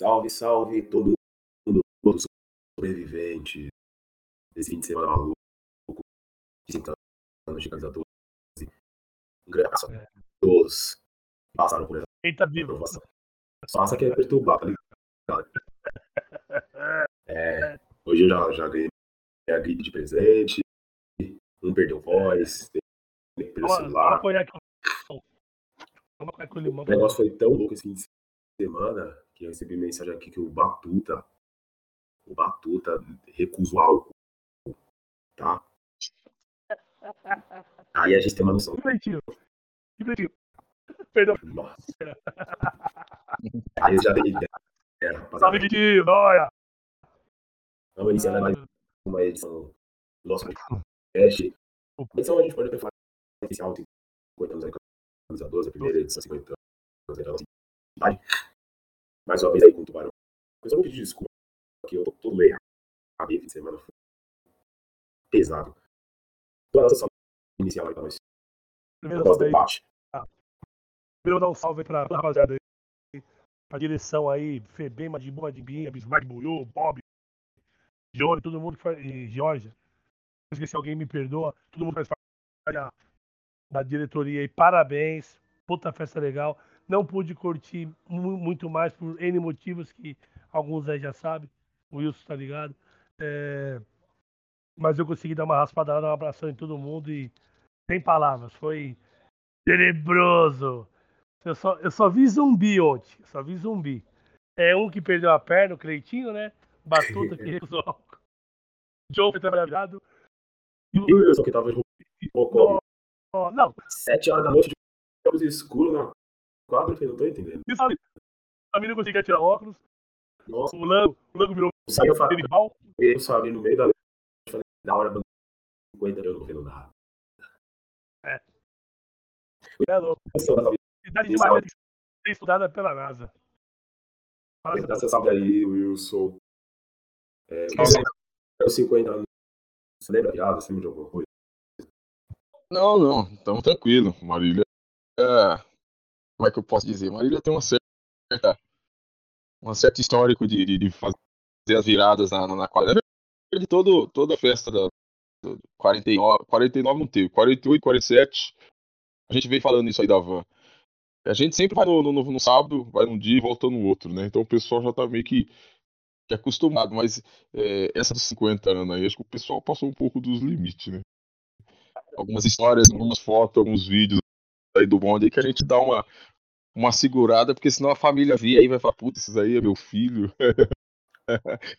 Salve, salve todo mundo, todo sobrevivente desse fim de semana maluco, de 50 anos de 12. Um grande abraço a todos que passaram por essa Quem tá vivo? provação. Só essa que é perturbar, tá ligado? É, hoje eu já, já ganhei a gripe de presente, um perdeu voz, o Toma, celular. O negócio foi tão louco esse fim de semana que eu recebi mensagem aqui que o Batuta, o Batuta recusa o álcool, tá? Aí a gente tem uma noção. Que pleitinho. Perdão. Nossa. Aí eu já dei ideia. É. Salve, Guidinho. Olha. Vamos iniciar mais uma edição do nosso podcast. Edição a gente pode até falar especial, 50 anos aí, camisa 12, a primeira edição, 50 anos aí da nossa cidade. Mais uma vez aí com o Tubarão. Eu só vou pedir desculpa, porque eu tô todo meio a fim de semana foi pesado. A nossa sessão inicial aí pra nós. Primeiro, Nosso salve aí. debate. Primeiro, dar um salve aí pra pra rapaziada aí. Pra direção aí. Febem, Madibu, Madibinha, Bismarck, Buiu, Bob, Johnny, todo mundo que faz. E Georgia. Se esqueci alguém, me perdoa. Todo mundo faz parte da, da diretoria aí. Parabéns. Puta festa legal. Não pude curtir mu- muito mais por N motivos que alguns aí já sabem. O Wilson tá ligado. É, Mas eu consegui dar uma raspada lá, dar um abração em todo mundo e sem palavras. Foi tenebroso. Eu só, eu só vi zumbi ontem. Só vi zumbi. É um que perdeu a perna, o Cleitinho, né? Batuta que recusou. Joe foi trabalhado. E o Wilson, que tava o- Ó, Não, 7 horas da noite de escuro na quadra, eu não tô entendendo. isso ali. A menina não conseguia tirar óculos. Nossa, O Lango, o Lango virou saiu falando. Denival. Eu só ali no meio da falei, da hora, mano, 50 eu não vendo nada. É louco. Essa salve Cidade de Maria que ser estudada pela NASA. Fala Dá essa salve aí, Wilson. É, os 50 anos. Você lembra piada? Você lembra de alguma coisa? Não, não, estamos tranquilo. Marília. É, como é que eu posso dizer? Marília tem uma certa. Um certo histórico de, de, de fazer as viradas na, na, quadra. Verdade, todo, toda a festa da do 49, 49 não teve, 48, 47. A gente veio falando isso aí da van. A gente sempre vai no, no, no sábado, vai num dia e volta no outro, né? Então o pessoal já tá meio que, que acostumado. Mas é, essa dos 50 anos aí, acho que o pessoal passou um pouco dos limites, né? algumas histórias, algumas fotos, alguns vídeos aí do bonde aí que a gente dá uma, uma segurada, porque senão a família vê aí e vai falar, puta, esses aí é meu filho.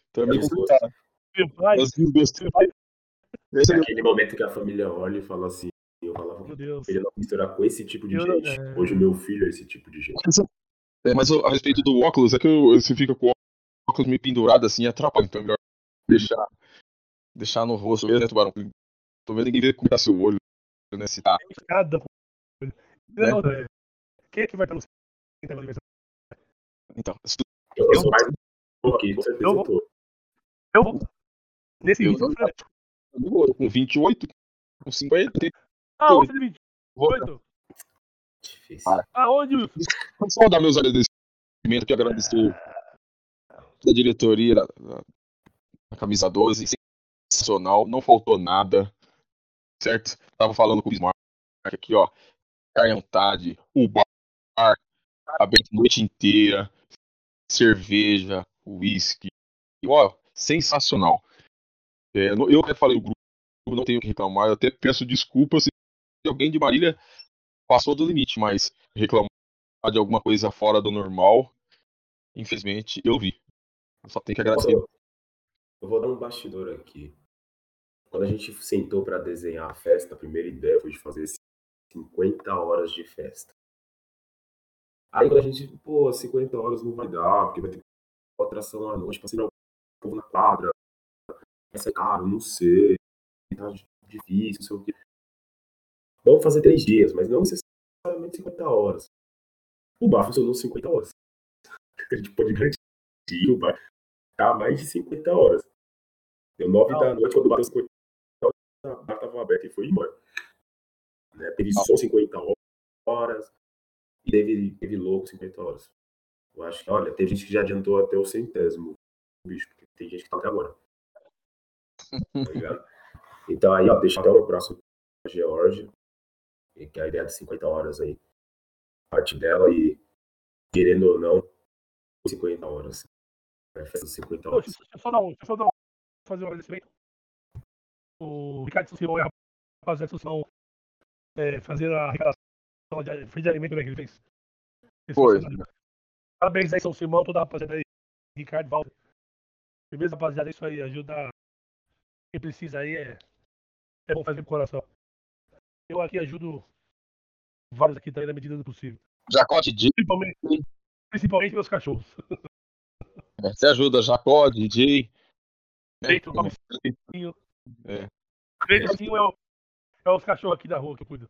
então é Esse É é aquele momento que a família olha e fala assim, eu falava, meu Deus. ele não misturar com esse tipo de Eu não- gente. é. Hoje meu filho é esse tipo de gente. É, mas a respeito do óculos, é que eu- você fica com o óculos meio pendurado assim, atrapalha. Então é melhor deixar, deixar no rosto mesmo, né, Tubarão? Tô vendo ninguém ver como tá seu olho, né? Se tá. Cada coisa. Não, André. Quem é que vai estar no centro da aniversário? Então, se Eu, eu mais com certeza Eu vou-. Eu vou. Nesse Eu tu- eu com 28, com 50, tem Ah, você de vou 28. Difícil. Para. Aonde, Wilson? Vou só dar meus agradecimentos aqui, agradecer da diretoria da, da- da Camisa 12, sensacional, não faltou nada, certo? Tava falando com o Bismarck aqui, ó, carne à vontade, o bar aberto a noite inteira, cerveja, uísque, ó, sensacional. É, eu até falei o grupo, não tenho o que reclamar, eu até peço desculpas se alguém de Marília passou do limite, mas reclamar de alguma coisa fora do normal, infelizmente eu vi. Eu só tenho que agradecer. Eu vou dar um bastidor aqui. Quando a gente sentou para desenhar a festa, a primeira ideia foi de fazer 50 horas de festa. Aí quando a gente, pô, 50 horas não vai dar, porque vai ter atração à noite, passei o povo na quadra, vai ser caro, não sei, tá difícil, não sei o quê. Vamos fazer três dias, mas não necessariamente 50 horas. O bar funcionou 50 horas. A gente pode garantir que o bar tá mais de 50 horas. Deu 9 da noite, quando bateu 50 horas, a bar tava aberta e foi embora. Né? Teve só 50 horas e teve, teve louco 50 horas. Eu acho que, olha, tem gente que já adiantou até o centésimo bicho, porque tem gente que tá até agora. Tá ligado? Então aí, ó, deixa até o próximo Georgia, que é a ideia de 50 horas aí. Parte dela e, querendo ou não, 50 horas. Festa 50 Ô, horas. Deixa eu só dar um, deixa eu só dar um, fazer um agradecimento. O Ricardo Social e a rapaziada Social é, fazer a arrecadação de, fez de alimento né, que ele fez. Foi. Parabéns aí, São Simão, toda a rapaziada aí. Ricardo Walter. Beleza, rapaziada? Isso aí ajuda quem precisa aí. É, é bom fazer com o coração. Eu aqui ajudo vários aqui também na medida do possível. Jacó DJ, Principalmente, principalmente meus cachorros. você ajuda Jacó, né? Feito. É. Assim é, o- é os cachorros aqui da rua que eu cuido.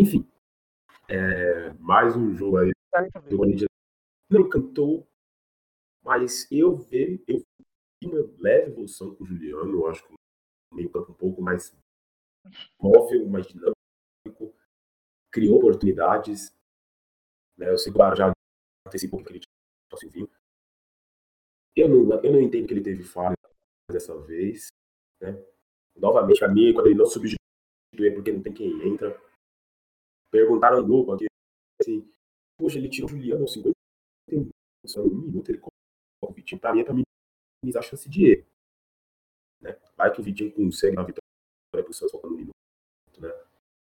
Enfim, é, mais um jogo aí do Corinthians. Não encantou, mas eu vi, eu vi uma leve evolução com o Juliano. Eu acho que meio campo um pouco mais móvel, mais dinâmico, criou oportunidades. Né? Eu sei que o já antecipou que ele tinha Silvinho. Eu não, eu não entendo que ele teve falha dessa vez. Né? Novamente, a mim, quando ele não substitui, é porque não tem quem entra. Perguntaram no grupo aqui, assim, poxa, ele tirou o Juliano aos 50 só no minuto, ele coloca o Vitinho. Pra mim é pra minimizar a chance de erro. Né? Vai que o Vitinho consegue dar a vitória pro Santos faltando um minuto. Né?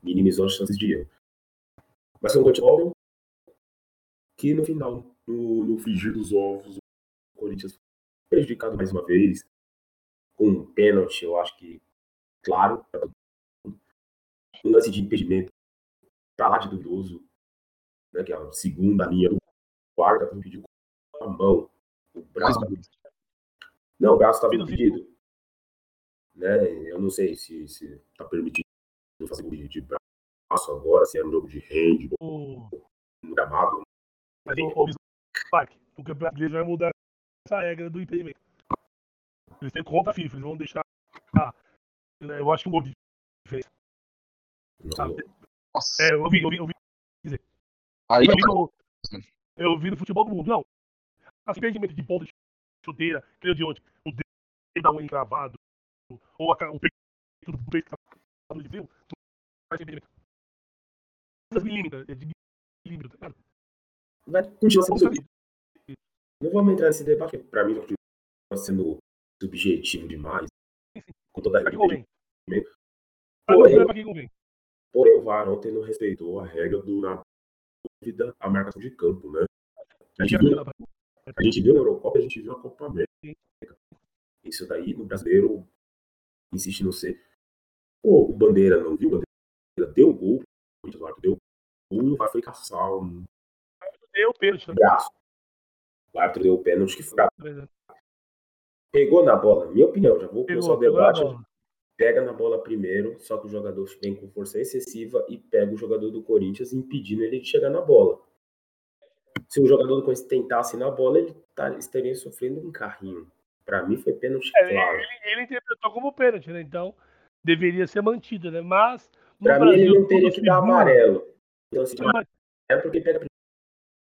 Minimizou as chances de erro. Mas foi um móvel que no final, no, no frigir dos ovos, o Corinthians foi prejudicado mais uma vez. Com um pênalti, eu acho que claro. Um lance de impedimento pra lá de duvidoso. Né, que é a segunda linha do quarto, tá impedido com a mão. O braço. Não, o braço estava impedido. Né? Eu não sei se, se tá permitido fazer gol de, de braço agora, se é um jogo de handball, O, no gramado. mas o, o Bismarck, o campeonato vai mudar essa regra do impedimento. Eles têm contra a FIFA, eles vão deixar. Ah, eu acho que um gol de diferença. Não, sabe? Nossa. É, eu vi, eu vi, eu vi. Aí Eu vi, no, eu vi no futebol do mundo. Não. Assim, impedimento de ponta de chuteira, aquele de onde o dedo da unha encravado, ou a, o peito do peito cravado de frio, não faz impedimento. Quantos milímetros? É de milímetro, tá ligado? vai continuar Não sendo. Não vamos entrar nesse debate, porque pra mim continua sendo subjetivo demais. Com toda a Pra que convém? Pra Porém, que- pra que convém? Porém, o VAR ontem não respeitou a regra do na dúvida a marcação de campo, né? A gente, viu, a gente viu na Eurocopa, a gente viu na Copa América. Isso daí, no brasileiro, insiste no ser. Pô, o Bandeira não viu? O Bandeira deu gol, o o árbitro deu gol, e o VAR foi caçar um Deu pênalti também. braço. O árbitro deu o pênalti que foi Beleza. Pegou na bola, minha opinião, já vou começar Pegou, o pegou a debate. Pega na bola primeiro, só que o jogador vem com força excessiva e pega o jogador do Corinthians, impedindo ele de chegar na bola. Se o jogador do Corinthians tentasse na bola, ele tá- estaria sofrendo um carrinho. Pra mim foi pênalti É, claro. ele, ele interpretou como pênalti, né? Então deveria ser mantido, né? Mas Pra mim Brasil, ele não teria que dar amarelo. Então, assim, Mas, é porque pega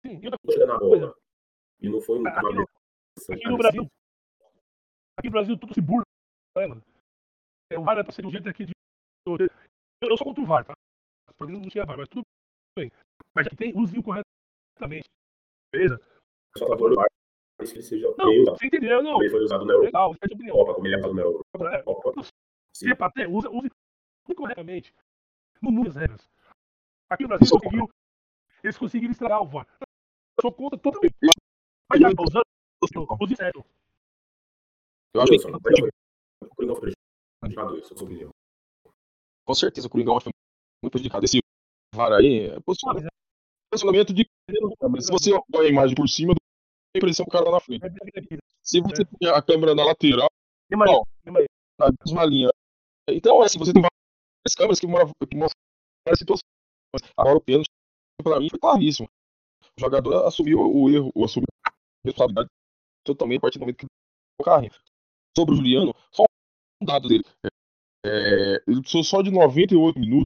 sim, e chega na bola. E não foi um Aqui aqui no Brasil, aqui no Brasil tudo se burla, né, mano? É, o VAR é pra ser do jeito aqui de. Eu, eu sou contra o VAR, tá? Pra mim não tinha VAR, mas tudo bem. Mas aqui tem, use-o corretamente. Beleza? Só a favor do VAR, isso que ele seja Não, bem usado. você entendeu? Não. Ele foi usado na Eurocopa, Legal, você tem opinião. como ele é usado na Eurocopa. É, Se é ter, use, use corretamente. Não mude as regras. Aqui no Brasil, conseguiu, eles conseguiram estragar o VAR. Eu sou contra totalmente. Mas já, usando, use certo. Eu acho que o Coringão foi prejudicado, isso é sua opinião. com certeza o Coringão acho que foi muito prejudicado. Esse VAR aí é posicionamento de. Mas se você põe a imagem por cima, a impressão o cara lá na frente. Se você põe a câmera na lateral, ó, na mesma linha. Então, assim, você tem várias câmeras que mostram várias situações. Agora o pênalti, pra mim, foi claríssimo. O jogador assumiu o erro, assumiu a responsabilidade totalmente a partir do momento que o carrinho. Sobre o Juliano, só um dado dele. É, ele precisou só de 98 minutos.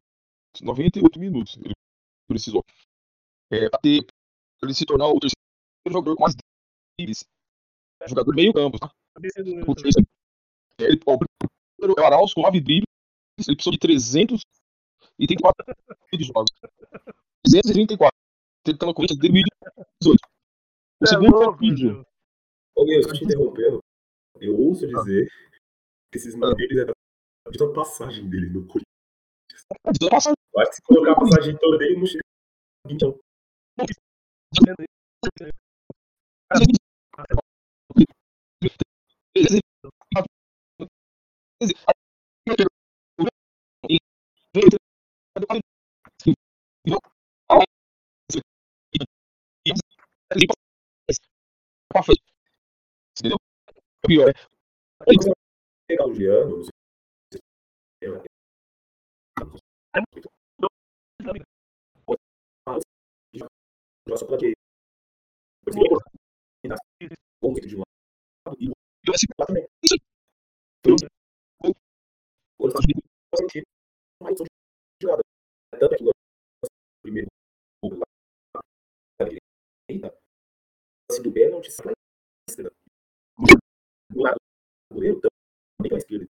98 minutos ele precisou. É, pra, ter, pra ele se tornar o terceiro jogador com mais dribles. Jogador meio campo, tá? É, ele, ó, o primeiro é o Arauz com 9 dribles. Ele precisou de 334 de jogos. 334. Ele tá no Corinthians desde 2018. O segundo é o vídeo. Meu, só te interrompendo. Eu ouço dizer esses maneiros é de toda passagem dele no Corinthians. De toda passagem. Eu acho que se colocar a passagem toda dele, não chega. Então. Entendeu? O pior é. Pegar o Giano, não sei só para que conceito de um lado e o esse lá também. Quando faz sentido, mas são de. Tanto que o primeiro gol lá da direita, do pênalti, sai à esquerda. Do lado do goleiro, também para a esquerda.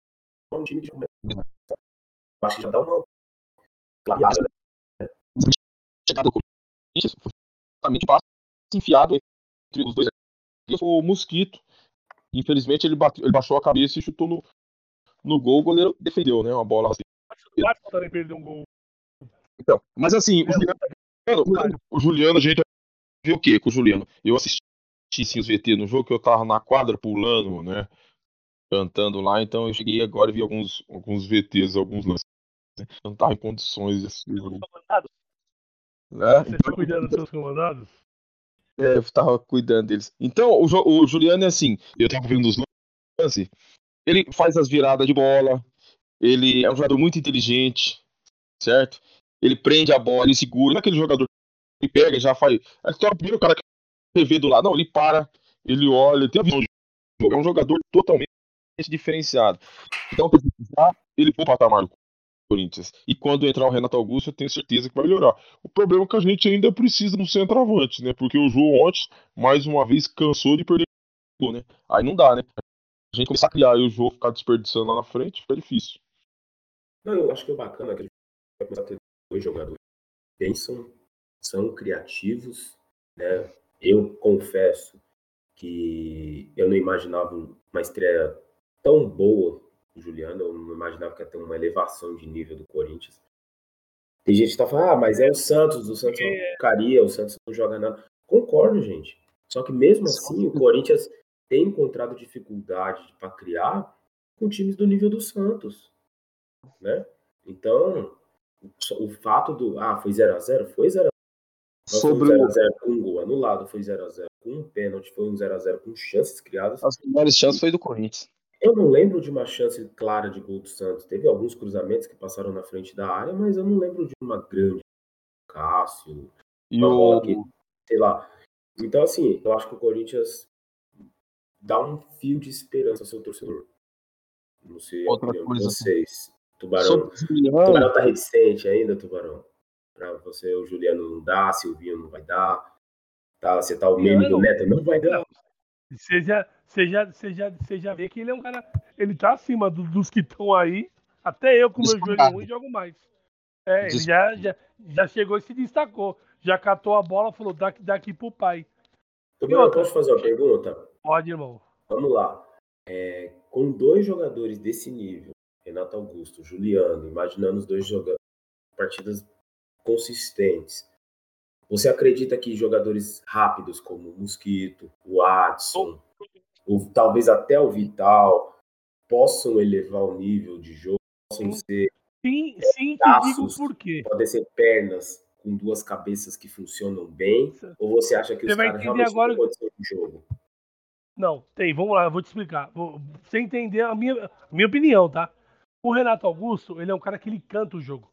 É um time que começa. Acho que já dá uma clareada. Chegada do Corinthians, justamente o passe enfiado entre os dois. O Mosquito. Infelizmente ele, bateu, ele baixou a cabeça e chutou no, no gol. O goleiro defendeu, né? Uma bola assim. Acho que também perdeu um gol. Então, mas assim, o Juliano, o Juliano, a gente viu o quê com o Juliano? Eu assisti sim os VT no jogo que eu tava na quadra pulando, né? Cantando lá, então eu cheguei agora e vi alguns, alguns VTs, alguns lances. Eu não tava em condições de assistir. É, Você está cuidando dos seus comandados? É, eu tava cuidando deles. Então, o, o Juliano é assim, eu tava vendo os lances, ele faz as viradas de bola, ele é um jogador muito inteligente, certo? Ele prende a bola, ele segura, não é aquele jogador que pega e já faz. É só o primeiro cara que vê do lado, não, ele para, ele olha, ele tem a visão de jogo. É um jogador totalmente diferenciado. Então, ele foi o patamar do Corinthians. E quando entrar o Renato Augusto, eu tenho certeza que vai melhorar. O problema é que a gente ainda precisa um centroavante, né? Porque o João ontem, mais uma vez, cansou de perder gol, né? Aí não dá, né? A gente começar a criar e o João ficar desperdiçando lá na frente, fica difícil. Não, eu acho que é bacana que a gente vai começar a ter dois jogadores que pensam, são criativos, né? Eu confesso que eu não imaginava uma estreia tão boa Juliano, eu não imaginava que ia ter uma elevação de nível do Corinthians. Tem gente que tá falando, ah, mas é o Santos, o Santos é uma porcaria, o Santos não joga nada. Concordo, gente. Só que mesmo assim, o Corinthians tem encontrado dificuldade para criar com times do nível do Santos, né? Então, o fato do, ah, foi 0 a 0 foi 0 a 0 Sobre... Foi 0x0 com um gol anulado, foi 0x0 com um pênalti, foi um 0x0 com chances criadas. As melhores chances foi do Corinthians. Eu não lembro de uma chance clara de gol do Santos. Teve alguns cruzamentos que passaram na frente da área, mas eu não lembro de uma grande. Cássio. E o... que, sei lá. Então, assim, eu acho que o Corinthians dá um fio de esperança ao seu torcedor. Não sei Outra coisa vocês. Tubarão, Tubarão tá reticente ainda, Tubarão. Pra você, o Juliano não dá, Silvinho não vai dar. Tá, você tá o meme do Neto, não vai dar. Você já, você já, você já, você já vê que ele é um cara. Ele tá acima do, dos que estão aí. Até eu, com meu joelho ruim, jogo mais. É, ele já, já, já chegou e se destacou. Já catou a bola falou: daqui, daqui pro pai. Eu posso fazer uma pergunta? Pode, irmão. Vamos lá. É, com dois jogadores desse nível, Renato Augusto, Juliano, imaginando os dois jogando partidas consistentes, você acredita que jogadores rápidos como o Mosquito, o Adson, o, talvez até o Vital possam elevar o nível de jogo, possam ser sim, sim, braços, digo por quê. podem ser pernas com duas cabeças que funcionam bem? Ou você acha que Você os caras realmente agora- têm condição de jogo? Não, tem, vamos lá, eu vou te explicar. Vou, você entender a minha, a minha opinião, tá? O Renato Augusto, ele é um cara que ele canta o jogo.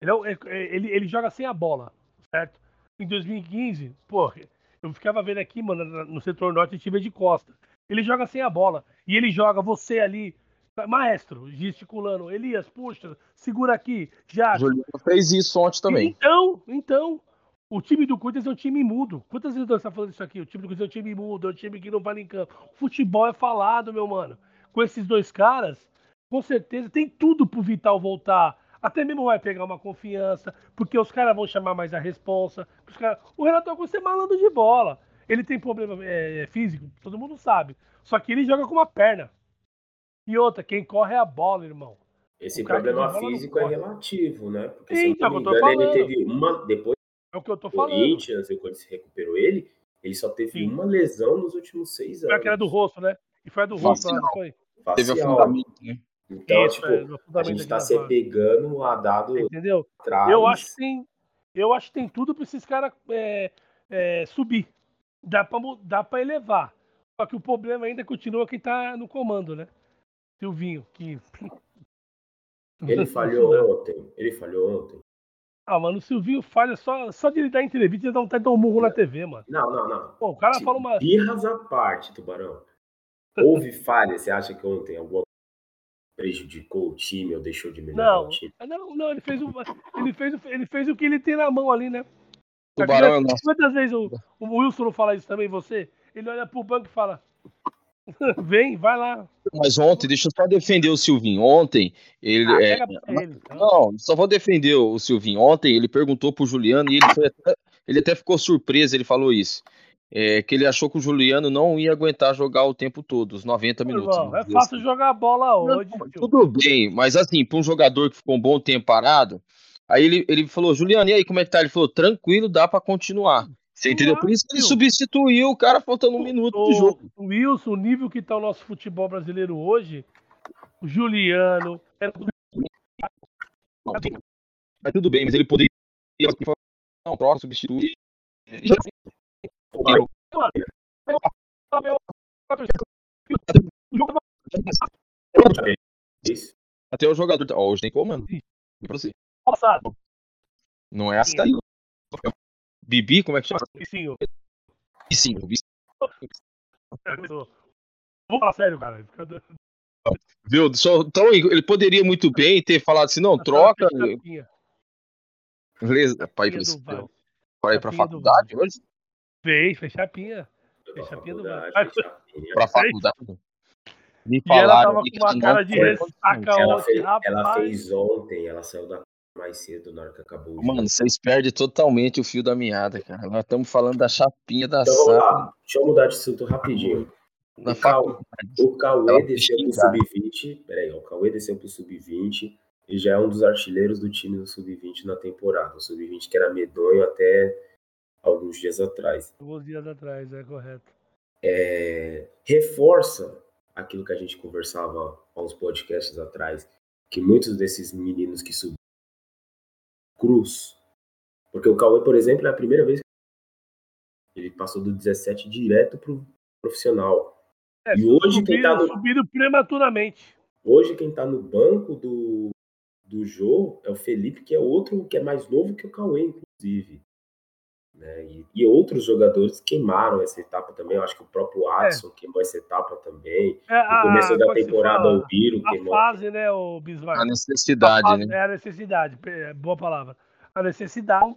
Ele, é é- é- ele, ele joga sem a bola, certo? Em 2015, pô, eu ficava vendo aqui, mano, no setor norte, vê de costa. Ele joga sem a bola. E ele joga você ali, maestro, gesticulando. Elias, puxa, segura aqui, já. Juliano fez isso ontem também. Então, então, o time do Corinthians é um time mudo. Quantas vezes você tá falando isso aqui? O time do Corinthians é um time mudo, é um time que não vale em campo. O futebol é falado, meu mano. Com esses dois caras, com certeza tem tudo pro Vital voltar. Até mesmo vai pegar uma confiança, porque os caras vão chamar mais a responsa. Os caras- O Renato Augusto é malandro de bola. Ele tem problema é, físico, todo mundo sabe. Só que ele joga com uma perna. E outra, quem corre é a bola, irmão. Esse cara problema físico é corre. relativo, né? Porque, Sim, se eu então, não me eu tô engano, ele falando. teve uma. Depois É o que eu tô do falando. Corinthians, quando se recuperou ele, ele só teve Sim. uma lesão nos últimos seis Foi anos. aquela do rosto, né? E foi a do rosto, lá, não foi? Teve Facial. afundamento, né? Então, Isso, tipo, é, a gente tá aqui se pegando a dado Entendeu? atrás. Eu acho que tem, eu acho que tem tudo para esses caras é, é, subir. Dá para dá para elevar. Só que o problema ainda continua quem tá no comando, né? Silvinho, que Ele falhou ontem. Ele falhou ontem. Ah, mano, o Silvinho falha só, só de ele dar entrevista e dar um, dar um murro na TV, mano. Não, não, não. Pô, o cara Sim, fala uma. Birras à parte, Tubarão. Houve falha? Você acha que ontem alguma prejudicou o time ou deixou de melhorar Não, o time? não, não, ele fez, o, ele, fez, o- ele fez o que ele tem na mão ali, né? Tubarão é nosso. Quantas vezes o, o Wilson não fala isso também, você? Ele olha pro banco e fala: Vem, vai lá. Mas ontem, deixa eu só defender o Silvinho. Ontem, ele. Ah, é, ele. então. Não, só vou defender o Silvinho. Ontem ele perguntou pro Juliano e ele, foi até, ele até ficou surpreso, ele falou isso. É, que ele achou que o Juliano não ia aguentar jogar o tempo todo, os 90 Pô, minutos. irmão, é Ele fácil assim, jogar bola hoje, "Não, tio. Tudo bem, mas assim, para um jogador que ficou um bom tempo parado, aí ele, ele falou, Juliano, e aí, como é que tá? Ele falou, tranquilo, dá para continuar. Você entendeu? Por isso que ele substituiu o cara faltando um minuto de jogo. O, o Wilson, o nível que tá o nosso futebol brasileiro hoje, o Juliano. era- Mas tudo bem, mas ele poderia. Não, troca, substituir. Até o jogador. Ó, hoje tem comando. Passado. Não é assim daí. não. Bibi, como é que chama? Sim, eu- E sim, o Bibi. Vou falar sério, cara. Viu? Só, então ele poderia muito bem ter falado assim, não, troca. Beleza, pra ir Chapinha pra, do Vale. pra, ir pra faculdade hoje? Fez, fez chapinha. Foi Fez chapinha do chapinha. Pra faculdade. Me E ela falaram tava com uma cara de ressaca Ela ontem, fez, ela fez ontem, ela saiu da mais cedo na hora que acabou o jogo. Mano, vocês perdem totalmente o fio da meada, cara. Nós estamos falando da chapinha da Então vamos sala lá, deixa eu mudar de assunto rapidinho. na o Cauê, faculdade. o Cauê Ela desceu pro xingar. sub-20. Peraí, o Cauê desceu pro sub-20 e já é um dos artilheiros do time do sub-20 na temporada. O sub-20 que era medonho até alguns dias atrás. Alguns dias atrás, é correto. É, reforça aquilo que a gente conversava há uns podcasts atrás, que muitos desses meninos que subiram cruz, porque o Cauê, por exemplo, é a primeira vez que ele passou do 17 direto pro profissional. É, E hoje quem tá no- prematuramente. Hoje quem tá no banco do, do Jô é o Felipe, que é outro que é mais novo que o Cauê, inclusive. Né? E, e outros jogadores queimaram essa etapa também. Eu acho que o próprio Adson queimou essa etapa também. É, No começo da é que se temporada, fala? o Biro A queimou. fase, né, o Bismarck? A necessidade, A fase- né? É a necessidade, é, boa palavra. A necessidade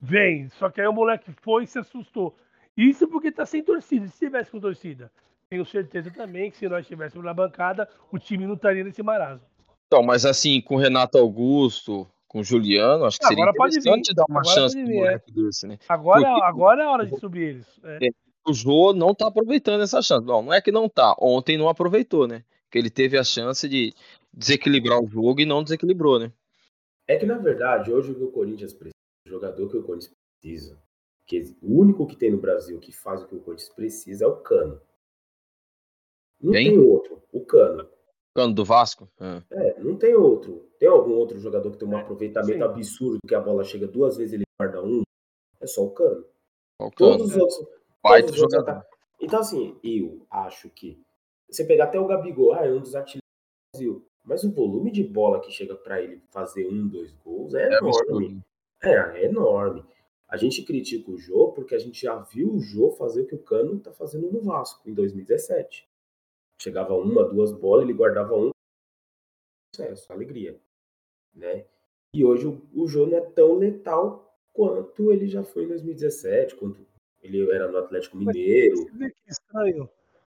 vem, só que aí o moleque foi e se assustou. Isso porque tá sem torcida. Se tivesse com torcida, tenho certeza também que se nós estivéssemos na bancada, o time não estaria nesse marasmo. Então, mas assim, com o Renato Augusto, com o Juliano, acho que seria Agora interessante dar uma Agora chance pro vir, moleque desse, né? Agora, Porque- agora é a hora de subir eles. É. O Jô não tá aproveitando essa chance. Não, não é que não tá. Ontem não aproveitou, né? Porque ele teve a chance de desequilibrar o jogo e não desequilibrou, né? É que, na verdade, hoje o que o Corinthians precisa, o jogador que o Corinthians precisa, que o único que tem no Brasil que faz o que o Corinthians precisa é o Cano. Não tem outro. O Cano. Cano do Vasco? É. é. não tem outro. Tem algum outro jogador que tem um é, aproveitamento Sim. absurdo que a bola chega duas vezes e ele guarda um? É só o Cano. O Cano. Todos os outros. Baita todos outros jogador. Então, assim, eu acho que. Você pegar até o Gabigol, ah, é um dos artilheiros do Brasil. Mas o volume de bola que chega pra ele fazer um, dois gols é, É enorme. É, é enorme. A gente critica o Jô porque a gente já viu o Jô fazer o que o Cano tá fazendo no Vasco em 2017. Chegava uma, duas bolas, ele guardava um. Sucesso, alegria. Né? E hoje o, o Jô não é tão letal quanto ele já foi em 2017, quanto ele era no Atlético Mineiro. Vê que estranho.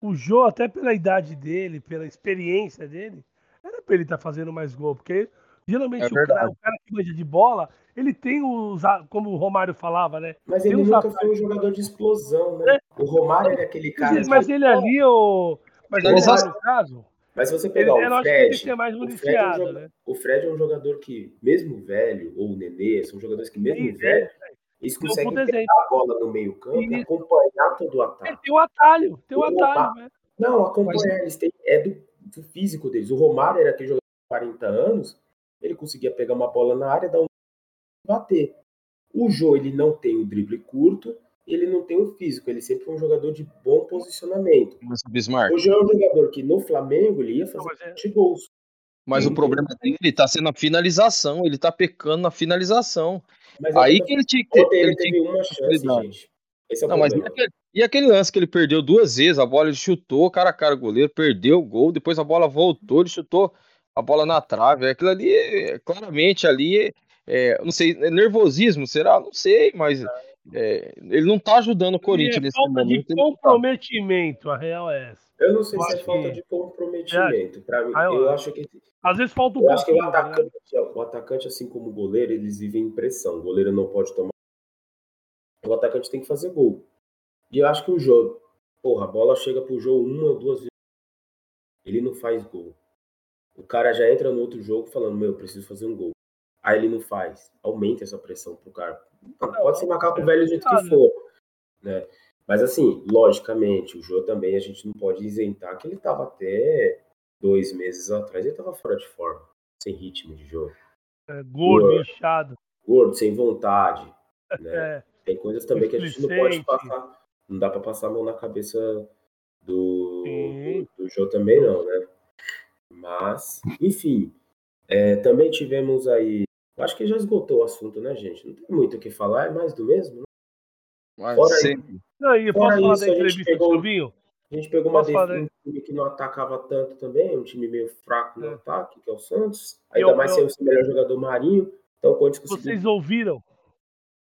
O Jô, até pela idade dele, pela experiência dele, era pra ele estar fazendo mais gol. Porque geralmente É o, cara, o cara que manja de bola, ele tem os. Como o Romário falava, né? Mas Tem ele nunca foi um jogador de explosão, né? O Romário era aquele cara. Mas, mas ele ali, o. Mas no caso, Mas se você pegar o que ele que Fred, o Fred, é um joga- né? o Fred é um jogador que, mesmo velho, ou o Nenê, são jogadores que, mesmo Sim, velho, é, eles Deu um conseguem pegar exemplo. a bola no meio campo e acompanhar todo o É, ataque. tem o atalho, tem o O atalho, né? Não, acompanhar, eles têm, é do, do físico deles. O Romário era aquele jogador de 40 anos, ele conseguia pegar uma bola na área, dar um bater. O Jô, ele não tem o drible curto, ele não tem o físico, ele sempre foi um jogador de bom posicionamento. Mas o Bismarck. O Jô é um jogador que no Flamengo ele ia Não, fazer mas é- 20 gols. Mas o Sim. problema dele tá sendo a finalização. Ele tá pecando na finalização. Mas Aí que ele tinha que ter. Ele ele tinha teve que uma chance, facilidade. gente. Esse é o Não, mas e problema. aquele, e aquele lance que ele perdeu duas vezes? A bola ele chutou, cara a cara, o goleiro perdeu o gol, depois a bola voltou, ele chutou a bola na trave. Aquilo ali, é, claramente, ali, é, não sei, é nervosismo, será? Não sei, mas é, ele não tá ajudando o Corinthians é nesse falta de momento. ele não tá. comprometimento, a real é essa. Eu não sei Eu se é acho falta que- de comprometimento. Pra mim, Ah, eu eu acho. que Às vezes falta um eu acho que o ligado? atacante, o atacante, assim como o goleiro, eles vivem em pressão. O goleiro não pode tomar. O atacante tem que fazer gol. E eu acho que o jogo, porra, a bola chega pro jogo uma ou duas vezes. Ele não faz gol. O cara já entra no outro jogo falando, meu, eu preciso fazer um gol. Aí ele não faz. Aumenta essa pressão pro cara. Pode ser macaco é velho do jeito que for. Né? Mas assim, logicamente, o Jô também a gente não pode isentar que ele tava até dois meses atrás, ele tava fora de forma, sem ritmo de jogo. É, gordo, Boa. inchado. Gordo, sem vontade. Né? É, Tem coisas também que a gente não pode passar. Não dá pra passar a mão na cabeça do, Sim. do, do Jô também, não, né? Mas, enfim, é, também tivemos aí. Acho que já esgotou o assunto, né, gente? Não tem muito o que falar, é mais do mesmo. Né? Mas Fora sempre. Não, e Fora posso falar isso, da a gente entrevista pegou- do Silvinho? A gente pegou uma Posso defesa, um time que não atacava tanto também, um time meio fraco no É. ataque, que é o Santos. Ainda Eu- mais eu- sem o melhor jogador Marinho. Então, quando conseguiu. Vocês ouviram?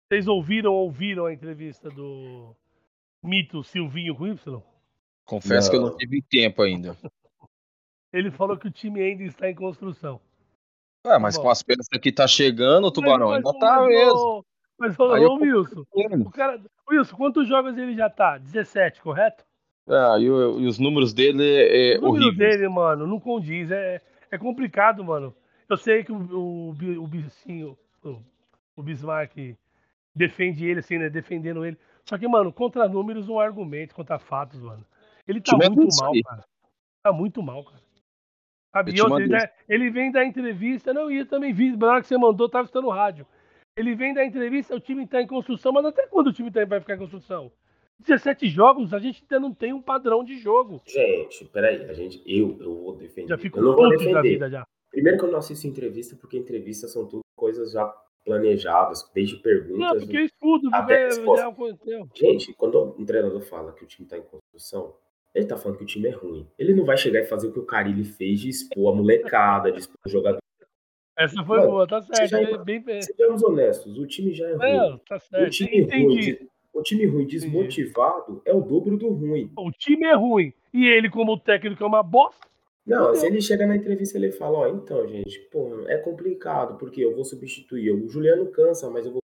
Vocês ouviram ou ouviram a entrevista do mito Silvinho com Y? Confesso que eu não Não. tive tempo ainda. Ele falou que o time ainda está em construção. Ué, mas Bom. com as peças que tá chegando, Tubarão Mas- ainda mas- tá mas, mesmo. ô, Mas, ô, Wilson, o cara. Wilson, quantos jogos ele já tá? 17, correto? É, e, e os números dele é, é o número dele, mano, não condiz. É, é complicado, mano. Eu sei que o, o, o, Bicinho, o, o Bismarck defende ele, assim, né? Defendendo ele. Só que, mano, contra números não há argumento, contra fatos, mano. Ele tá é muito mal, cara. Tá muito mal, cara. Sabe? Eu E outra, mando ele, vem dar entrevista, não, e eu também vi, na hora que você mandou, tava estando no rádio. Ele vem dar entrevista, o time tá em construção, mas até quando o time tá- vai ficar em construção? 17 jogos, a gente ainda não tem um padrão de jogo. Gente, peraí, a gente, eu, eu vou defender. Já fico eu não vou puto da defender. vida já. Primeiro que eu não assisto entrevista, porque entrevistas são tudo coisas já planejadas, desde perguntas. Não, porque eu estudo, Até porque resposta. Gente, quando um treinador fala que o time tá em construção, ele tá falando que o time é ruim. Ele não vai chegar e fazer o que o Carilli fez de expor a molecada, de expor o jogador. Essa foi Mano, boa, tá certo. é bem. Sejamos honestos, o time já é ruim. Não, tá o certo. time ruim, Entendi. de- o time ruim desmotivado é o dobro do ruim. O time é ruim. E ele, como técnico, é uma bosta. Não, se ele chega na entrevista ele fala, ó, então, gente, pô, é complicado, porque eu vou substituir. O Juliano cansa, mas eu vou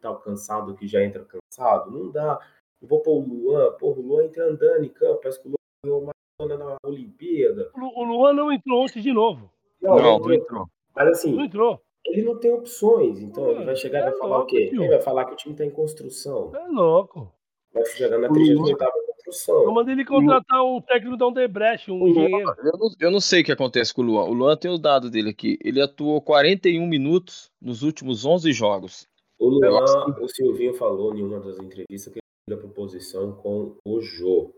tá cansado que já entra cansado. Não dá. Eu vou pôr o Luan, pô, o Luan entra andando em campo, parece que o Luan ganhou uma maratona na Olimpíada. O Lu- o Luan não entrou ontem de novo. Não, Não, entrou. não entrou. Mas Não assim, entrou. ele não tem opções, então Mano, ele vai chegar e é vai falar o louco, quê? tio. Ele vai falar que o time tá em construção. É louco. Vai chegar na O 38 construção. construção. Eu mandei ele contratar um técnico da Odebrecht, um O Luan, engenheiro. eu, não, eu não sei o que acontece com o Luan. O Luan tem o dado dele aqui. Ele atuou 41 minutos nos últimos 11 jogos. O Luan, o Silvinho falou em uma das entrevistas que ele ia por posição com o Jô.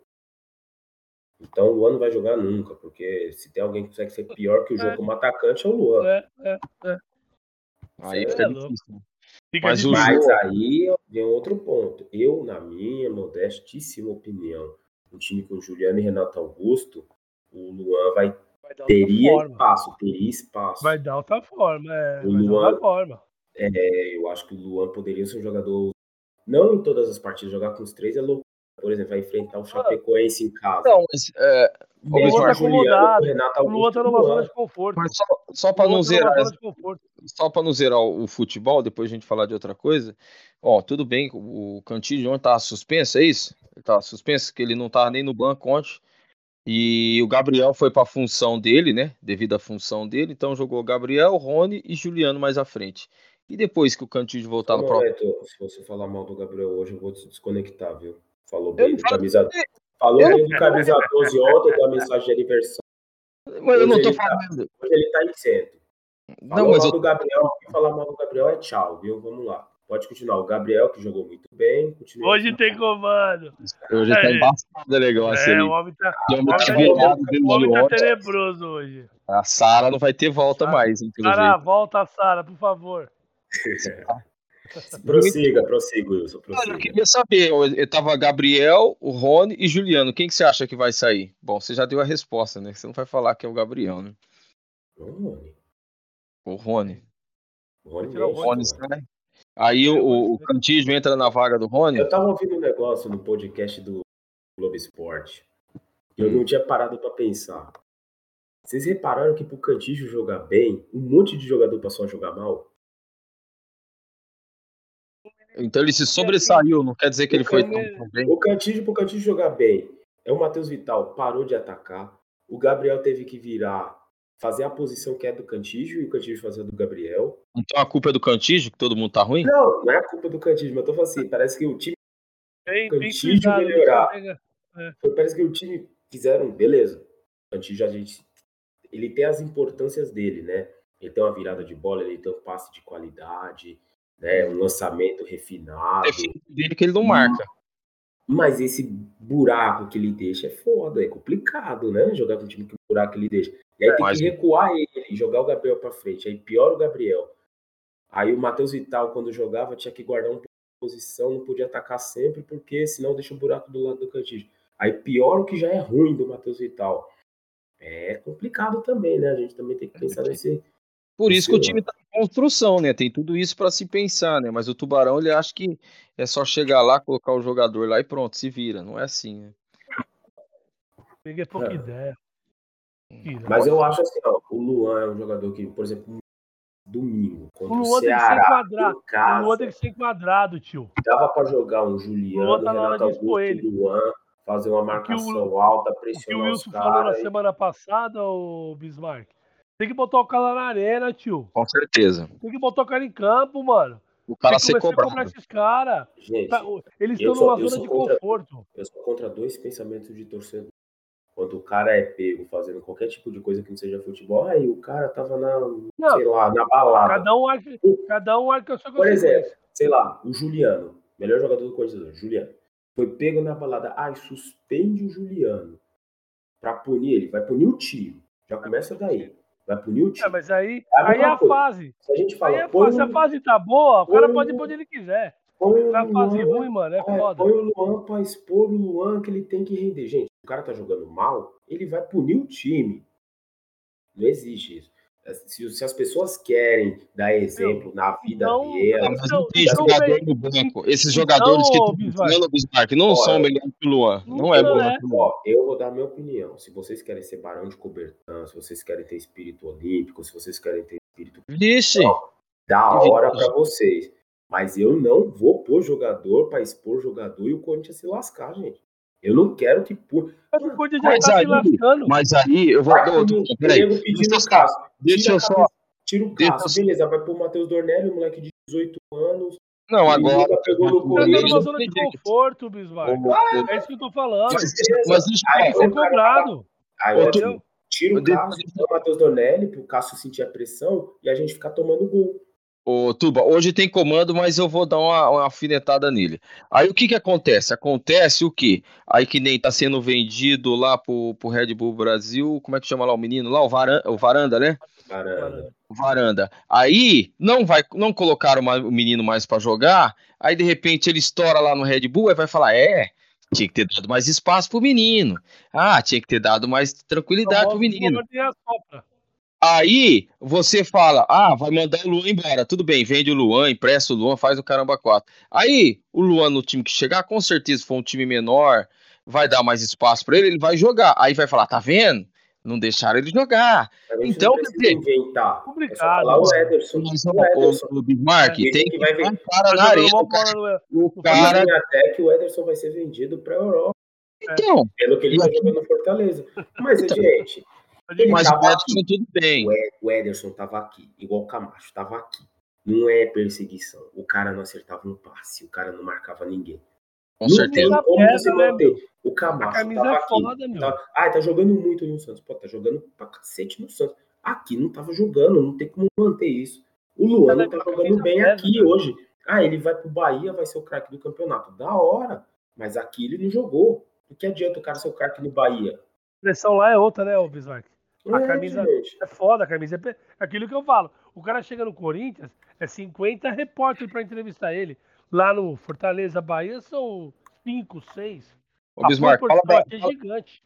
Então o Luan não vai jogar nunca, porque se tem alguém que consegue ser pior que o Jô É. como atacante é o Luan. É, é. Aí É fica louco. difícil. Fica Mas aí vem outro ponto. Eu, na minha modestíssima opinião, um time com Juliano e Renato Augusto, o Luan vai, Vai dar teria forma. espaço, teria espaço. Vai dar outra forma, é. O Vai dar Luan- outra forma. É, eu acho que o Luan poderia ser um jogador, não em todas as partidas, jogar com os três é louco. Por exemplo, vai enfrentar o Chapecoense em casa. Não, mas, é, O Mesmo o tá Juliano, o Renato O Luan Augusto, tá numa Luan. zona de conforto. mas só, só O para não numa zerar só para não zerar o, o futebol, depois a gente falar de outra coisa. Ó, tudo bem, o Cantillo ontem tava suspenso, é isso? Ele tava suspenso, que ele não tava nem no banco ontem. E o Gabriel foi para a função dele, né? Devido à função dele, então jogou Gabriel, Rony e Juliano mais à frente. E depois que o Cantillo voltar no próximo. se você falar mal do Gabriel hoje, eu vou te desconectar, viu? Falou Eu bem não do camisa. Falou eu bem do camisa 12 ontem, da mensagem de aniversário. Mas eu não tô tá- falando. Hoje ele tá em centro. Não, Falou mas mal eu do Gabriel, quem falar mal do Gabriel é tchau, viu? Vamos lá. Pode continuar. O Gabriel, que jogou muito bem, continua. Hoje tem comando. Hoje tá É. embaçado o negócio É, ali. o homem tá, O homem o tá tá- virado o homem tá tenebroso hoje. A Sara não vai ter volta Sara- mais, hein, pelo Sara, volta, Sara, por favor. Prossiga, prossiga, Wilson. Olha, eu Prossiga. queria saber, eu, tava Gabriel, o Rony e Juliano. Quem que você acha que vai sair? Bom, você já deu a resposta, né? Você não vai falar que é o Gabriel, né? Ô, Rony. O Rony. Rony o mesmo, O Rony sai. Aí o, o, o Cantígio entra na vaga do Rony. Eu tava ouvindo um negócio no podcast do Globo Esporte. E eu Hum. não tinha parado pra pensar. Vocês repararam que pro Cantígio jogar bem, um monte de jogador passou a jogar mal? Então ele se sobressaiu, não quer dizer que ele foi tão, bem. O Cantígio, pro Cantígio jogar bem, é o Matheus Vital parou de atacar. O Gabriel teve que virar, fazer a posição que é do Cantígio e o Cantígio fazer a do Gabriel. Então a culpa é do Cantígio, que todo mundo tá ruim? Não, não é a culpa do Cantígio, mas eu tô falando assim, parece que o time, Bem, bem Cantígio cuidado, melhorar. pega- parece que o time fizeram, beleza. O Cantígio, a gente, ele tem as importâncias dele, né? Ele tem uma virada de bola, ele tem um passe de qualidade, né? Um lançamento refinado. Defeito dele que ele não marca. Mas esse buraco que ele deixa é foda, é complicado, né? Jogar com um time que o buraco que ele deixa. E aí tem mas- que recuar ele, jogar o Gabriel pra frente. Aí piora o Gabriel. Aí o Matheus Vital, quando jogava, tinha que guardar uma posição, não podia atacar sempre, porque senão deixa o buraco do lado do Cantígio. Aí piora o que já é ruim do Matheus Vital. É complicado também, né? A gente também tem que pensar nesse. Por isso que o time tá em construção, né? Tem tudo isso pra se pensar, né? Mas o Tubarão, ele acha que é só chegar lá, colocar o jogador lá e pronto, se vira. Não é assim, né? Peguei pouca É. ideia. Ih, Mas eu acho assim, ó, o Luan é um jogador que, por exemplo, domingo, O contra o, Luan tem que ser Ceará, enquadrado. em O casa, Luan tem que ser enquadrado, tio. Dava pra jogar um Juliano, tá Renato Augusto, ele. Luan, fazer uma marcação alta, O que o pressionar os Wilson falou na semana passada, ô Bismarck. Tem que botar o cara na arena, tio. Com certeza. Tem que botar o cara em campo, mano. O cara Tem que ser a cobrar cobrado. esses caras. Gente, Tá, Eles Eu estão numa eu zona de contra- conforto. eu sou contra dois pensamentos de torcedor. Quando o cara é pego fazendo qualquer tipo de coisa que não seja futebol, aí o cara tava na, Não, sei lá, na balada. cada um arca, cada um arca a sua Por exemplo, sei lá, o Juliano, melhor jogador do Corinthians, Juliano, foi pego na balada. Ai, suspende o Juliano pra punir ele. Vai punir o time. Já começa daí. Vai punir o time. É, mas aí, É a aí é a coisa. fase. Se a gente Aí fala, é a põe fase. Se a fase tá boa, o cara pode ir pra onde ele quiser. põe o Na fase Luan- ruim, mano, é É, foda. põe o Luan pra expor o Luan que ele tem que render. Gente, o cara tá jogando mal, ele vai punir o time. Não existe isso. Se, se as pessoas querem dar exemplo na vida então- delas, mas Então- não tem então, jogador no banco. Esses então, jogadores que estão Bismarck. falando, Bismarck, não Olha, são melhores que o Luan. Não é não é. o Luan. ó, eu vou dar minha opinião. Se vocês querem ser barão de cobertão, se vocês querem ter espírito olímpico, se vocês querem ter espírito Vixe, da hora pra vocês. Mas eu não vou pôr jogador pra expor jogador e o Corinthians se lascar, gente. Eu não quero que pôr. Mas tá se aí- lascando. mas aí eu vou. Não, punir, peraí, deixa eu o só- Cássio. deixa Tira eu só. Tira o deixa Cássio, eu- beleza. Vai pôr o Matheus Dornelli, um moleque de 18 anos. Não, agora. Pegou no Tá Corinthians. dando uma zona de conforto, Bismarck. Ô, É isso que eu tô falando. Mas, deixa Aí, eu que falar. ser cobrado. Aí, ó, Entendeu? tira o Eu Cássio, tira o Matheus Donelli, pro Cássio sentir a pressão e a gente ficar tomando gol. Ô, Tuba, hoje tem comando, mas eu vou dar uma, uma alfinetada nele. Aí o que que acontece? Acontece o quê? Aí que nem tá sendo vendido lá pro, pro Red Bull Brasil, como é que chama lá o menino lá? O Varanda, o Varanda né? Caramba. O Varanda. Aí não vai, não colocaram o menino mais pra jogar, aí de repente ele estoura lá no Red Bull, aí vai falar, é, tinha que ter dado mais espaço pro menino. Ah, tinha que ter dado mais tranquilidade pro menino. Tem a sopra. Aí você fala, ah, vai mandar o Luan embora. Tudo bem, vende o Luan, empresta o Luan, faz o caramba quatro. Aí o Luan no time que chegar, com certeza, se for um time menor, vai dar mais espaço pra ele, ele vai jogar. Aí vai falar, tá vendo? Não deixaram ele jogar. A Então, quer dizer, inventar. É só complicado, falar o. Ederson. Mas, O ó, Ederson. o, o Bismarck, Esse tem que que vai cara Tá na arena. mó cara. O cara. Até que o Ederson vai ser vendido pra Europa, Então, pelo que ele E tá aqui- jogando no Fortaleza. Mas, Então, gente, Ele mas tava o Edson tudo bem. o Ed- o Ederson tava aqui, igual o Camacho, tava aqui. Não é perseguição. O cara não acertava um passe, o cara não marcava ninguém. Com não certeza. tem como você né, manter. O A Camacho camisa tava é aqui. foda, meu. Tá, ah, tá jogando muito no Santos. Pô, tá jogando pra cacete no Santos. Aqui não tava jogando, não tem como manter isso. O Luan não tá Cada jogando bem pesa, aqui né? hoje. Ah, ele vai pro Bahia, vai ser o craque do campeonato. Da hora. Mas aqui ele não jogou. O que adianta o cara ser o craque no Bahia? A pressão lá é outra, né, Bismarck? A É, camisa- gente. É foda, a camisa é pe- aquilo que eu falo. O cara chega no Corinthians, é 50 repórter pra entrevistar ele. Lá no Fortaleza, Bahia, são 5, 6. Ô, Bismarck, fala, pra, é gigante.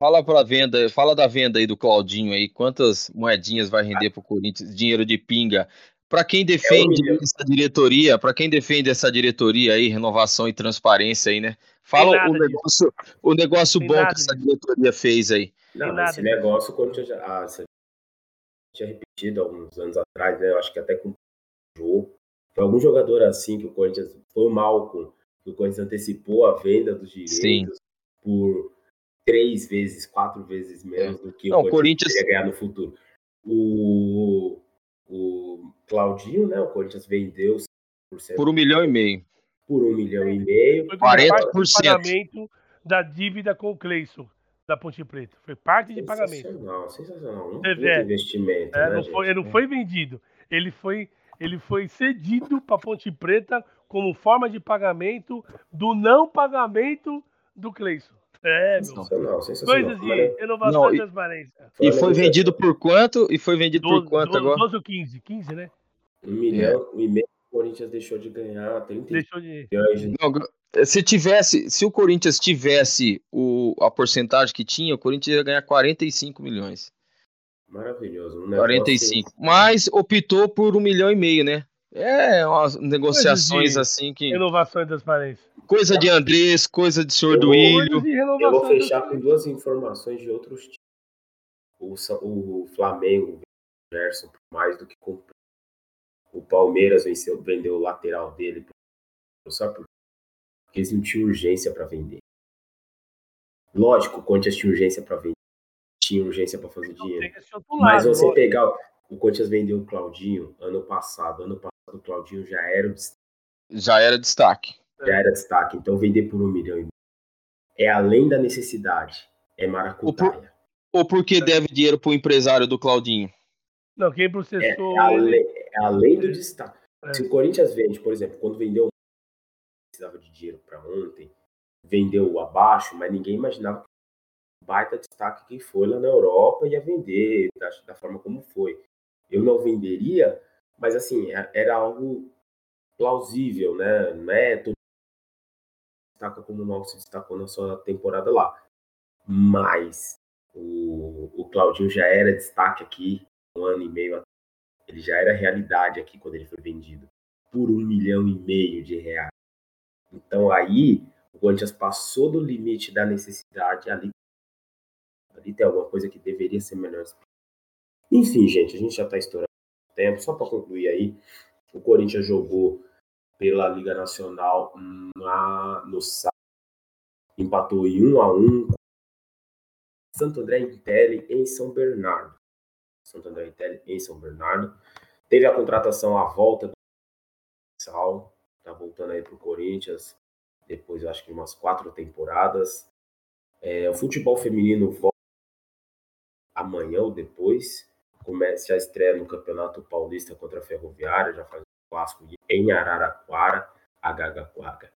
fala pra venda, fala da venda aí do Claudinho aí, quantas moedinhas vai render pro Corinthians, dinheiro de pinga. Pra quem defende milhão. essa diretoria, pra quem defende essa diretoria aí, renovação e transparência aí, né? Fala o disso. negócio, o negócio Tem bom que essa disso. diretoria fez aí. Não, nada esse disso. negócio, quando já ah, você tinha repetido alguns anos atrás, né? Eu acho que até com o jogo. Foi algum jogador assim que o Corinthians foi o Malcom, que o Corinthians antecipou a venda dos direitos Sim. por três vezes, quatro vezes menos do que Não, o Corinthians ia ganhar no futuro. O, o Claudinho, né? O Corinthians vendeu 100% Por um milhão e meio. por um milhão e meio. Foi como 40%. parte do pagamento da dívida com o Cleison, da Ponte Preta. Foi parte de pagamento. Sensacional, sensacional. É, puta é. investimento, É, né, não, foi, não foi vendido. Ele foi, ele foi cedido para Ponte Preta como forma de pagamento do não pagamento do Cleison. É, meu. Sensacional, sensacional. Coisas de Mas, renovação Não, e transparência. E foi vendido por quanto? E foi vendido por 12, quanto 12, agora? 12 ou 15? 15, né? Um milhão e meio Corinthians deixou de ganhar 30 Deixou de. Não, se tivesse, se o Corinthians tivesse o, a porcentagem que tinha, o Corinthians ia ganhar 45 milhões. Maravilhoso. Um negócio 45. Mas optou por um milhão e meio, né? É umas negociações de assim que. Renovação e transparência. Coisa de Andrés, coisa de senhor Eu do vou- Ilho. Eu vou fechar com duas informações de outros times. O, o Flamengo, o Gerson, por mais do que comprou. O Palmeiras venceu, vendeu o lateral dele. por- Sabe por quê? Porque eles não tinham urgência para vender. Lógico, o Corinthians tinha urgência para vender. Tinha urgência para fazer dinheiro. Mas lado, você lógico. pegar. O Corinthians vendeu o Claudinho ano passado. Ano passado o Claudinho já era, o destaque, Já era destaque. já era destaque. Então vender por um milhão e meio é além da necessidade. É maracutaia. Ou porque deve dinheiro pro empresário do Claudinho? Não, quem É, processou é além, ele. é além do destaque. É. Se o Corinthians vende, por exemplo, quando vendeu precisava de dinheiro para ontem, vendeu abaixo, mas ninguém imaginava que o baita destaque que foi lá na Europa ia vender da, da forma como foi. Eu não venderia, mas assim, é- era algo plausível, né? Não é todo destaca como o se destacou na sua temporada lá. Mas o, o Claudinho já era destaque aqui um ano e meio atrás. Ele já era realidade aqui quando ele foi vendido por um milhão e meio de reais. Então aí o Corinthians passou do limite da necessidade ali. Ali tem alguma coisa que deveria ser melhor. Enfim, gente, a gente já está estourando o tempo. Só para concluir aí, o Corinthians jogou pela Liga Nacional lá no sábado. Empatou em 1 a 1 Santo André Intelli em São Bernardo. Santo André Intelli em São Bernardo. Teve a contratação à volta do Sal. tá voltando aí pro Corinthians, depois eu acho que umas quatro temporadas. É, o futebol feminino volta amanhã ou depois, começa a estreia no Campeonato Paulista contra a Ferroviária, já faz o clássico em Araraquara, a Gagaquaga.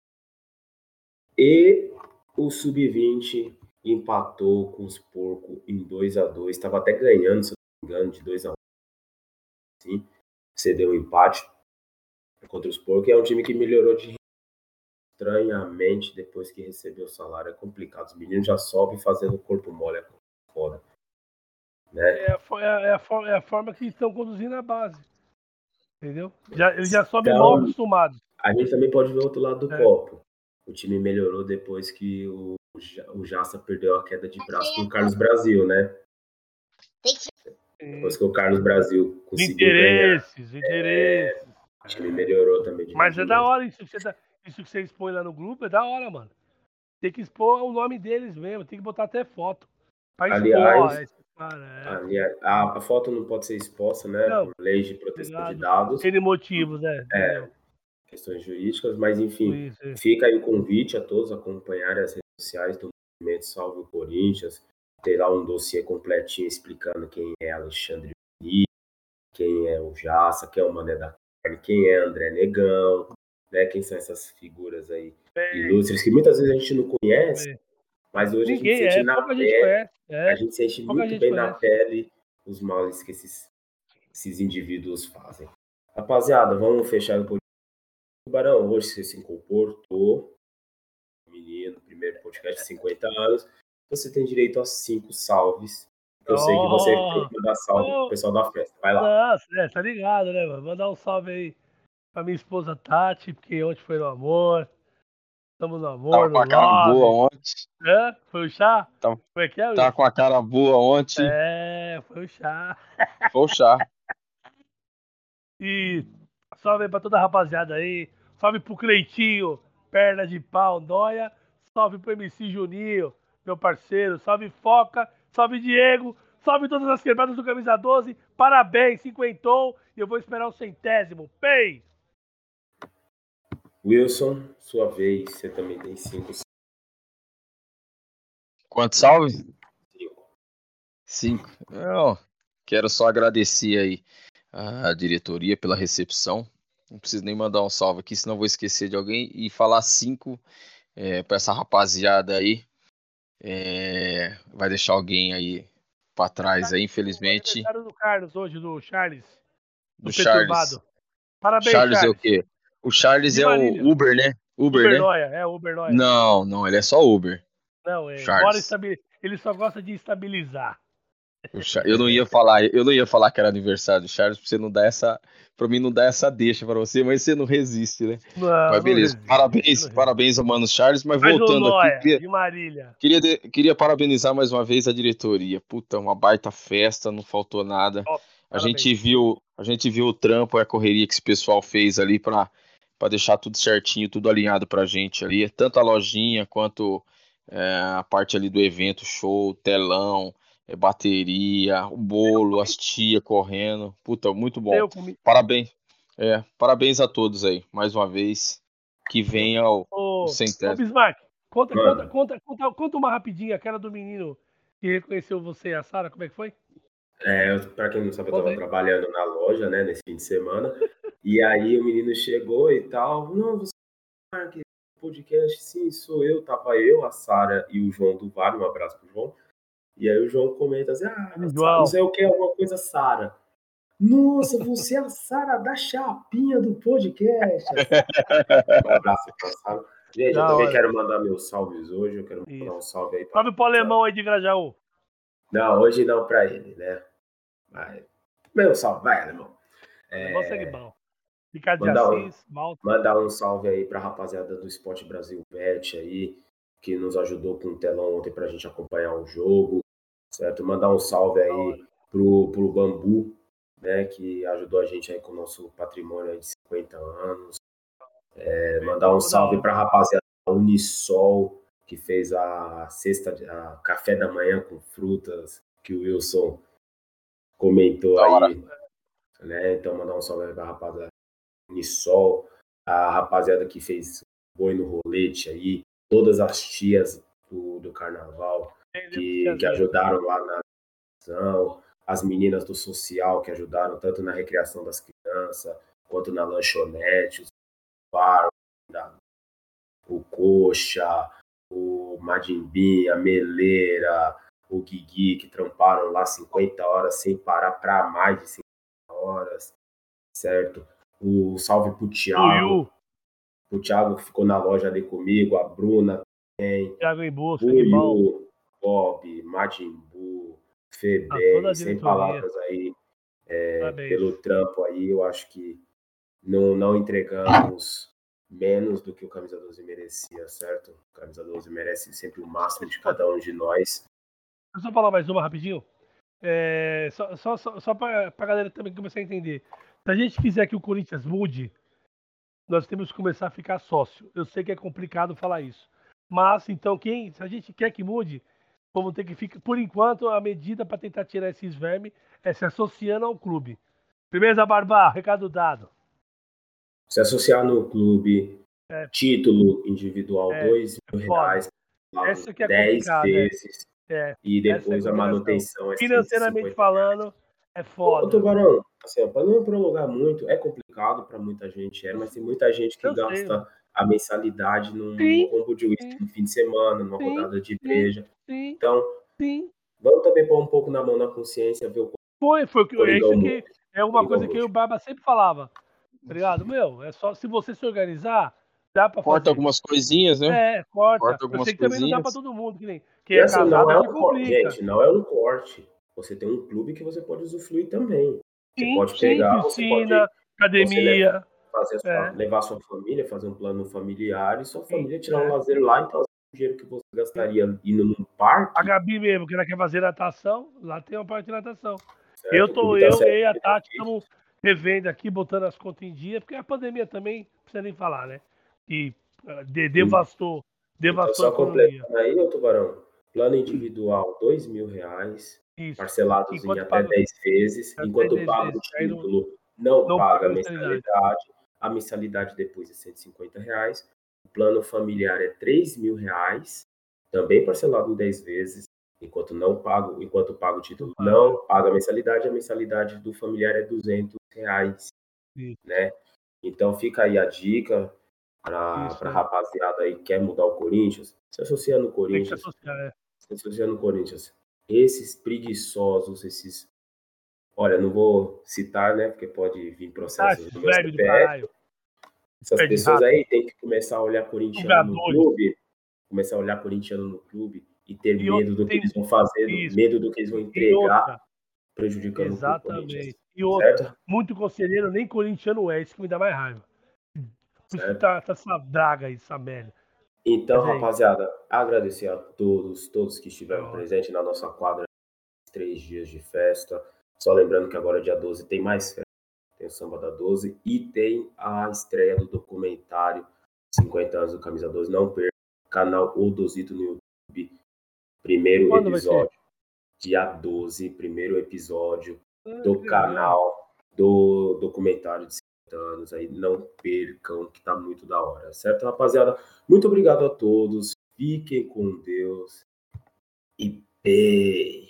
E o Sub-20 empatou com os porcos em 2 a 2 Estava até ganhando, se engano, de 2 a 1 Sim, cedeu um empate contra os porcos. E é um time que melhorou de estranhamente depois que recebeu o salário. É complicado. Os meninos já sobem fazendo corpo mole. É foda. Né? É, a, é, a, é a forma que estão conduzindo a base. Entendeu? Já, eles já sobem então, mal acostumados. A gente também pode ver o outro lado do é. copo. O time melhorou depois que o, o Jassa perdeu a queda de braço com o Carlos Brasil, né? Depois que o Carlos Brasil conseguiu interesses, ganhar. Interesses, é, O time melhorou também. Mas é da hora isso que, você, isso que você expõe lá no grupo, é da hora, mano. Tem que expor o nome deles mesmo, tem que botar até foto. Aliás, expor, Cara, é. a, a, foto não pode ser exposta, né? Não, por leis de proteção de dados. Tem motivos, né? É, questões jurídicas, mas enfim, isso, isso. fica aí o convite a todos acompanharem as redes sociais do movimento Salve o Corinthians. Tem lá um dossiê completinho explicando quem é Alexandre quem é o Jaça, quem é o Mané da Carne, quem é André Negão, né? Quem são essas figuras aí ilustres que muitas vezes a gente não conhece, mas hoje Ninguém a gente sente é, na pele, é. a gente sente muito gente bem conhece. na pele os males que esses, esses indivíduos fazem. Rapaziada, vamos fechar o Tubarão, hoje você se comportou, menino, primeiro podcast de 50 anos, você tem direito a cinco salves. Eu oh, sei que você tem que mandar salve oh, pro pessoal da festa. Vai lá. Nossa, é, tá ligado, né, mano? Mandar um salve aí pra minha esposa Tati, porque ontem foi no amor. Estamos no amor, Tava com a cara boa ontem. É? Foi o chá? Tava, foi aqui, é, Tava com a cara boa ontem. É, foi o chá. Foi o chá. e salve aí pra toda a rapaziada aí. Salve pro Cleitinho, perna de pau, noia. Salve pro MC Juninho, meu parceiro. Salve Foca, salve Diego. Salve todas as quebradas do Camisa 12. Parabéns, cinquentou. E eu vou esperar o centésimo. Pei! Wilson, sua vez. Você também tem cinco. Quanto salve? Cinco. Cinco. Eu quero só agradecer aí a diretoria pela recepção. Não preciso nem mandar um salve aqui, senão vou esquecer de alguém. E falar cinco é, para essa rapaziada aí. É, vai deixar alguém aí para trás aí, infelizmente. O do Carlos hoje, do Charles. Do, do Charles. Parabéns, Charles. Charles é o quê? O Charles é o Uber, né? Uber, Uber né? Noia, é Uber Noia. Não, não, ele é só Uber. Não, é. Charles. Ele só gosta de estabilizar. Eu não ia falar, eu não ia falar que era aniversário do Charles, pra você não dar essa, para mim não dar essa deixa para você, mas você não resiste, né? Não, mas beleza, resiste, parabéns, parabéns ao Mano Charles, mas mais voltando Noia, aqui, queria, de Marília. Queria, de, queria parabenizar mais uma vez a diretoria. Puta, uma baita festa, não faltou nada. A gente viu, a gente viu o trampo e a correria que esse pessoal fez ali para para deixar tudo certinho, tudo alinhado pra gente ali, tanto a lojinha quanto é, a parte ali do evento, show, telão, é bateria, o bolo, as tia correndo. Puta, muito bom. Parabéns. É, parabéns a todos aí, mais uma vez. Que venha o, ô, o centésimo. Ô, Bismarck, conta, conta, conta, conta, conta uma rapidinha, aquela do menino que reconheceu você e a Sara, como é que foi? É, pra quem não sabe, eu tava trabalhando na loja, né, nesse fim de semana. e aí o menino chegou e tal. Não, você é podcast, sim, sou eu. Tava eu, a Sara e o João do Vale. Um abraço pro João. E aí o João comenta assim: ah, João. não sei o que, alguma coisa Sara. Nossa, você é a Sara da chapinha do podcast. um abraço pra Sara. Gente, da eu também quero mandar meus salves hoje. Eu quero Isso. mandar um salve aí pra. Salve pro alemão aí de Grajaú. Não, hoje não pra ele, né? Mas, meu salve, vai, alemão. É... Segue bom. Ricardo mandar, Assis, um, mandar um salve aí pra rapaziada do Esporte Brasil Bet aí, que nos ajudou com o telão ontem pra gente acompanhar o jogo certo? Mandar um salve aí pro, pro Bambu, né, que ajudou a gente aí com o nosso patrimônio de 50 anos. É, mandar um salve para a rapaziada da Unisol, que fez a sexta, a café da manhã com frutas, que o Wilson comentou aí. Né? Então, mandar um salve para a rapaziada da Unisol. a rapaziada que fez boi no rolete aí, todas as tias do, do carnaval que, que ajudaram lá na ação, as meninas do social que ajudaram tanto na recreação das crianças quanto na lanchonete, os bar, o coxa, o Madimbim, a Meleira, o Guigui, que tramparam lá 50 horas sem parar para mais de 50 horas, certo? O salve pro Thiago, o Thiago que ficou na loja ali comigo, a Bruna também, Thiago em bolsa, o Yu, Bob, Majimbu, Febem, sem palavras aí, é, pelo trampo aí, eu acho que não, não entregamos menos do que o Camisa 12 merecia, certo? O Camisa 12 merece sempre o máximo de cada um de nós. Deixa eu falar mais uma rapidinho. É, só só, só, só para a galera também começar a entender. Se a gente quiser que o Corinthians mude, nós temos que começar a ficar sócio. Eu sei que é complicado falar isso. Mas, então, quem, se a gente quer que mude, vamos ter que ficar. Por enquanto, a medida para tentar tirar esses vermes é se associando ao clube. Firmeza, Barba, recado dado. Se associar no clube, é. título individual, é, dois mil é reais, Essa que é 10 é. vezes. É. E depois é a manutenção. Financeiramente falando, é foda. Ô, Tubarão, assim, para não prolongar muito, é complicado para muita gente, é, mas tem muita gente que Eu gasta sei. A mensalidade num, sim, combo de uísque no fim de semana, numa sim, rodada de igreja. Sim, então, sim. vamos também pôr um pouco na mão na consciência, ver o Foi, foi o que, isso que é uma coisa que o Barba sempre falava. Obrigado, meu. É só se você se organizar, dá para Corta algumas coisinhas, né? É, corta. corta algumas Eu sei que também não dá para todo mundo, que nem. Quem é casado, não é um corte, gente, não é um corte. Você tem um clube que você pode usufruir também. Você sim, pode pegar, sim, piscina, pode, academia. Fazer sua, é. levar sua família, fazer um plano familiar e sua família tirar um lazer lá, então o dinheiro que você gastaria indo num parque. A Gabi mesmo, que ela quer fazer natação, lá tem uma parte de natação. Certo, eu tô, eu e a Tati estamos revendo aqui, botando as contas em dia, porque a pandemia também, não precisa nem falar, né? E uh, de, devastou, devastou então, só. Aí, ô Tubarão, Plano individual, dois mil reais, Isso. parcelados enquanto em até paga, 10 vezes, enquanto paga o título, não, não, paga a mensalidade. A mensalidade depois é 150 reais. O plano familiar é 3 mil reais, também parcelado em 10 vezes, enquanto não pago, enquanto paga o título, não paga a mensalidade, a mensalidade do familiar é 200 reais, né? Então fica aí a dica para a rapaziada aí que quer mudar o Corinthians, se associa no Corinthians. Se associar, é associando o Corinthians, esses preguiçosos, esses. Olha, não vou citar, né? Porque pode vir processo ah, do CPF. Essas pessoas rápido. aí têm que começar a olhar corintiano no clube, começar a olhar corintiano no clube e ter e medo do que eles vão fazer, isso. medo do que eles vão entregar, prejudicando Exatamente. o E outra, certo? muito conselheiro, nem corintiano é, isso que me dá mais raiva. Por isso tá, tá essa draga aí, essa merda. Então, rapaziada, agradecer a todos, todos que estiveram presentes na nossa quadra, três dias de festa. Só lembrando que agora, dia 12, tem mais festa. Tem o Samba da 12 e tem a estreia do documentário 50 anos do Camisa 12. Não perca, canal O Dosito no YouTube. Primeiro Quando episódio, dia 12, primeiro episódio ah, do canal do documentário de anos aí, não percam, que tá muito da hora, certo, rapaziada? Muito obrigado a todos, fiquem com Deus e pei.